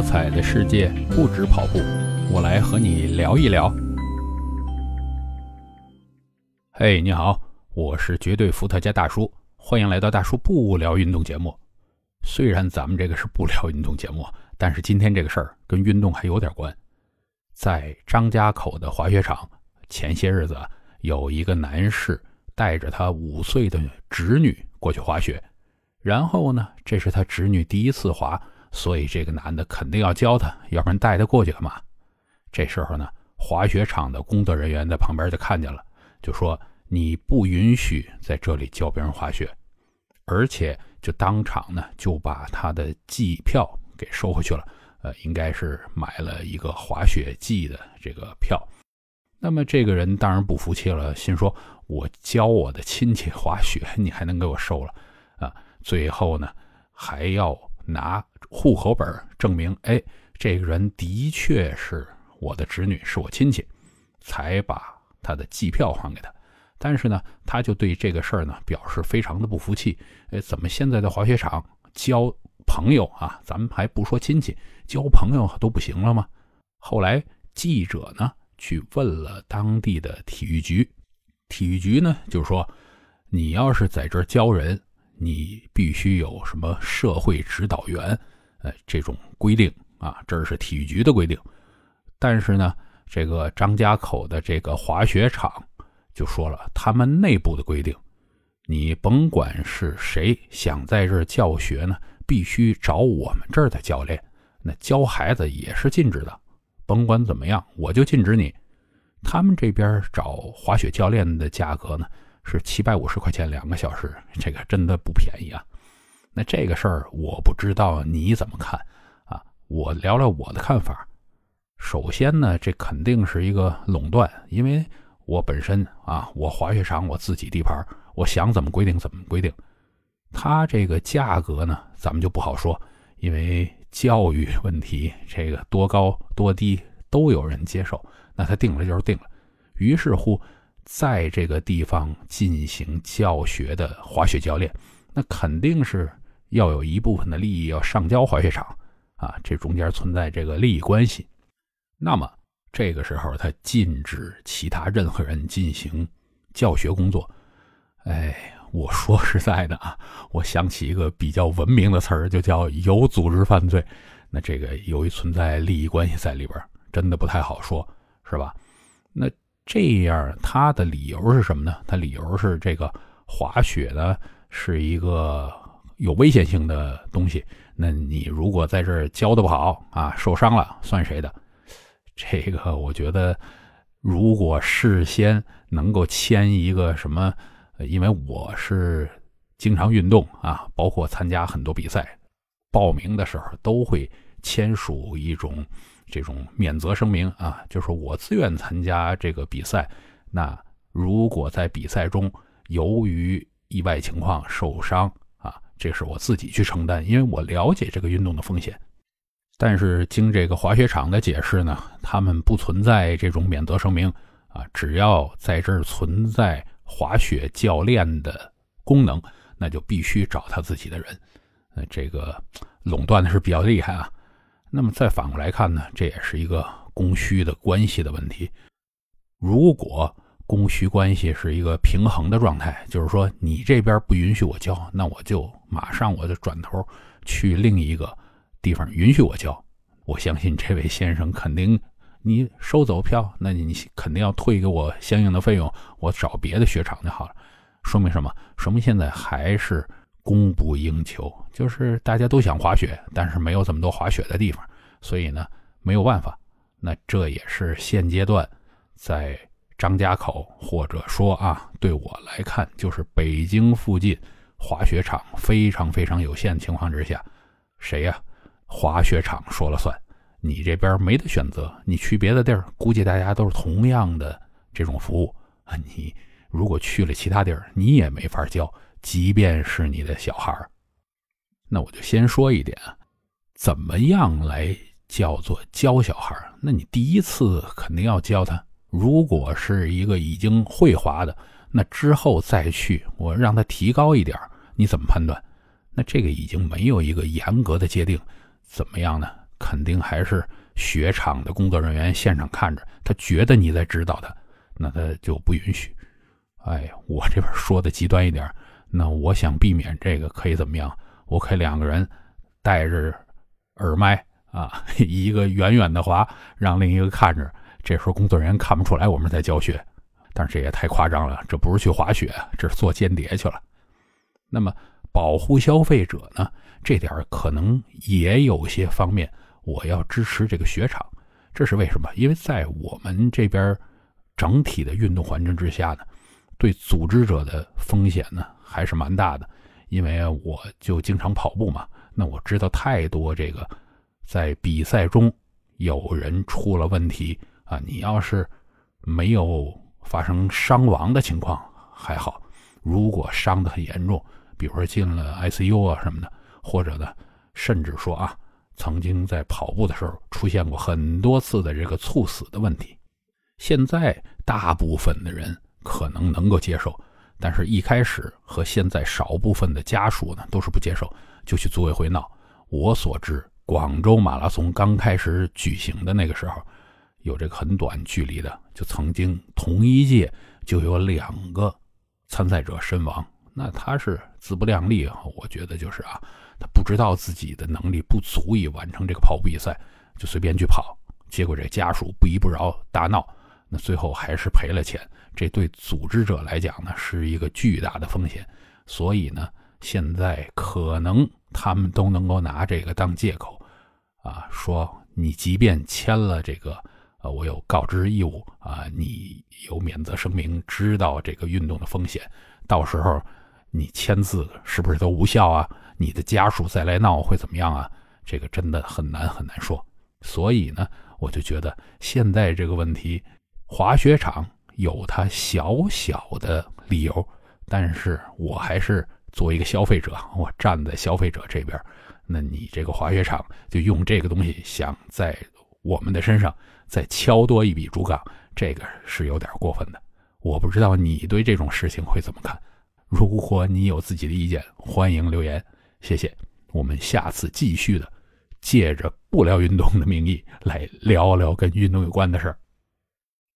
多彩的世界不止跑步，我来和你聊一聊。嘿，你好，我是绝对伏特加大叔，欢迎来到大叔不聊运动节目。虽然咱们这个是不聊运动节目，但是今天这个事儿跟运动还有点关。在张家口的滑雪场，前些日子有一个男士带着他五岁的侄女过去滑雪，然后呢，这是他侄女第一次滑。所以这个男的肯定要教他，要不然带他过去干嘛？这时候呢，滑雪场的工作人员在旁边就看见了，就说：“你不允许在这里教别人滑雪。”而且就当场呢就把他的季票给收回去了。呃，应该是买了一个滑雪季的这个票。那么这个人当然不服气了，心说：“我教我的亲戚滑雪，你还能给我收了？”啊，最后呢还要。拿户口本证明，哎，这个人的确是我的侄女，是我亲戚，才把他的机票还给他。但是呢，他就对这个事儿呢表示非常的不服气。哎，怎么现在的滑雪场交朋友啊？咱们还不说亲戚，交朋友都不行了吗？后来记者呢去问了当地的体育局，体育局呢就说，你要是在这儿教人。你必须有什么社会指导员，呃，这种规定啊，这是体育局的规定。但是呢，这个张家口的这个滑雪场就说了，他们内部的规定，你甭管是谁想在这儿教学呢，必须找我们这儿的教练。那教孩子也是禁止的，甭管怎么样，我就禁止你。他们这边找滑雪教练的价格呢？是七百五十块钱两个小时，这个真的不便宜啊。那这个事儿我不知道你怎么看啊？我聊聊我的看法。首先呢，这肯定是一个垄断，因为我本身啊，我滑雪场我自己地盘，我想怎么规定怎么规定。他这个价格呢，咱们就不好说，因为教育问题，这个多高多低都有人接受，那他定了就是定了。于是乎。在这个地方进行教学的滑雪教练，那肯定是要有一部分的利益要上交滑雪场啊，这中间存在这个利益关系。那么这个时候，他禁止其他任何人进行教学工作。哎，我说实在的啊，我想起一个比较文明的词儿，就叫有组织犯罪。那这个由于存在利益关系在里边，真的不太好说，是吧？那。这样，他的理由是什么呢？他理由是这个滑雪呢是一个有危险性的东西。那你如果在这儿教的不好啊，受伤了算谁的？这个我觉得，如果事先能够签一个什么，因为我是经常运动啊，包括参加很多比赛，报名的时候都会签署一种。这种免责声明啊，就是我自愿参加这个比赛。那如果在比赛中由于意外情况受伤啊，这是我自己去承担，因为我了解这个运动的风险。但是经这个滑雪场的解释呢，他们不存在这种免责声明啊，只要在这儿存在滑雪教练的功能，那就必须找他自己的人。呃，这个垄断的是比较厉害啊。那么再反过来看呢，这也是一个供需的关系的问题。如果供需关系是一个平衡的状态，就是说你这边不允许我交，那我就马上我就转头去另一个地方允许我交。我相信这位先生肯定，你收走票，那你肯定要退给我相应的费用，我找别的雪场就好了。说明什么？说明现在还是。供不应求，就是大家都想滑雪，但是没有这么多滑雪的地方，所以呢没有办法。那这也是现阶段在张家口，或者说啊，对我来看，就是北京附近滑雪场非常非常有限情况之下，谁呀？滑雪场说了算，你这边没得选择，你去别的地儿，估计大家都是同样的这种服务啊。你如果去了其他地儿，你也没法教。即便是你的小孩那我就先说一点啊，怎么样来叫做教小孩那你第一次肯定要教他，如果是一个已经会滑的，那之后再去我让他提高一点你怎么判断？那这个已经没有一个严格的界定，怎么样呢？肯定还是雪场的工作人员现场看着，他觉得你在指导他，那他就不允许。哎呀，我这边说的极端一点，那我想避免这个，可以怎么样？我可以两个人带着耳麦啊，一个远远的滑，让另一个看着，这时候工作人员看不出来我们在教学。但是这也太夸张了，这不是去滑雪，这是做间谍去了。那么保护消费者呢？这点可能也有些方面，我要支持这个雪场。这是为什么？因为在我们这边整体的运动环境之下呢，对组织者的风险呢还是蛮大的。因为我就经常跑步嘛，那我知道太多这个在比赛中有人出了问题啊。你要是没有发生伤亡的情况还好，如果伤得很严重，比如说进了 ICU 啊什么的。或者呢，甚至说啊，曾经在跑步的时候出现过很多次的这个猝死的问题。现在大部分的人可能能够接受，但是一开始和现在少部分的家属呢都是不接受，就去组委会闹。我所知，广州马拉松刚开始举行的那个时候，有这个很短距离的，就曾经同一届就有两个参赛者身亡。那他是自不量力啊，我觉得就是啊。他不知道自己的能力不足以完成这个跑步比赛，就随便去跑，结果这家属不依不饶，大闹，那最后还是赔了钱。这对组织者来讲呢，是一个巨大的风险。所以呢，现在可能他们都能够拿这个当借口，啊，说你即便签了这个，呃，我有告知义务啊，你有免责声明，知道这个运动的风险，到时候你签字是不是都无效啊？你的家属再来闹会怎么样啊？这个真的很难很难说。所以呢，我就觉得现在这个问题，滑雪场有它小小的理由，但是我还是作为一个消费者，我站在消费者这边。那你这个滑雪场就用这个东西想在我们的身上再敲多一笔竹杠，这个是有点过分的。我不知道你对这种事情会怎么看？如果你有自己的意见，欢迎留言。谢谢，我们下次继续的，借着不聊运动的名义来聊聊跟运动有关的事儿。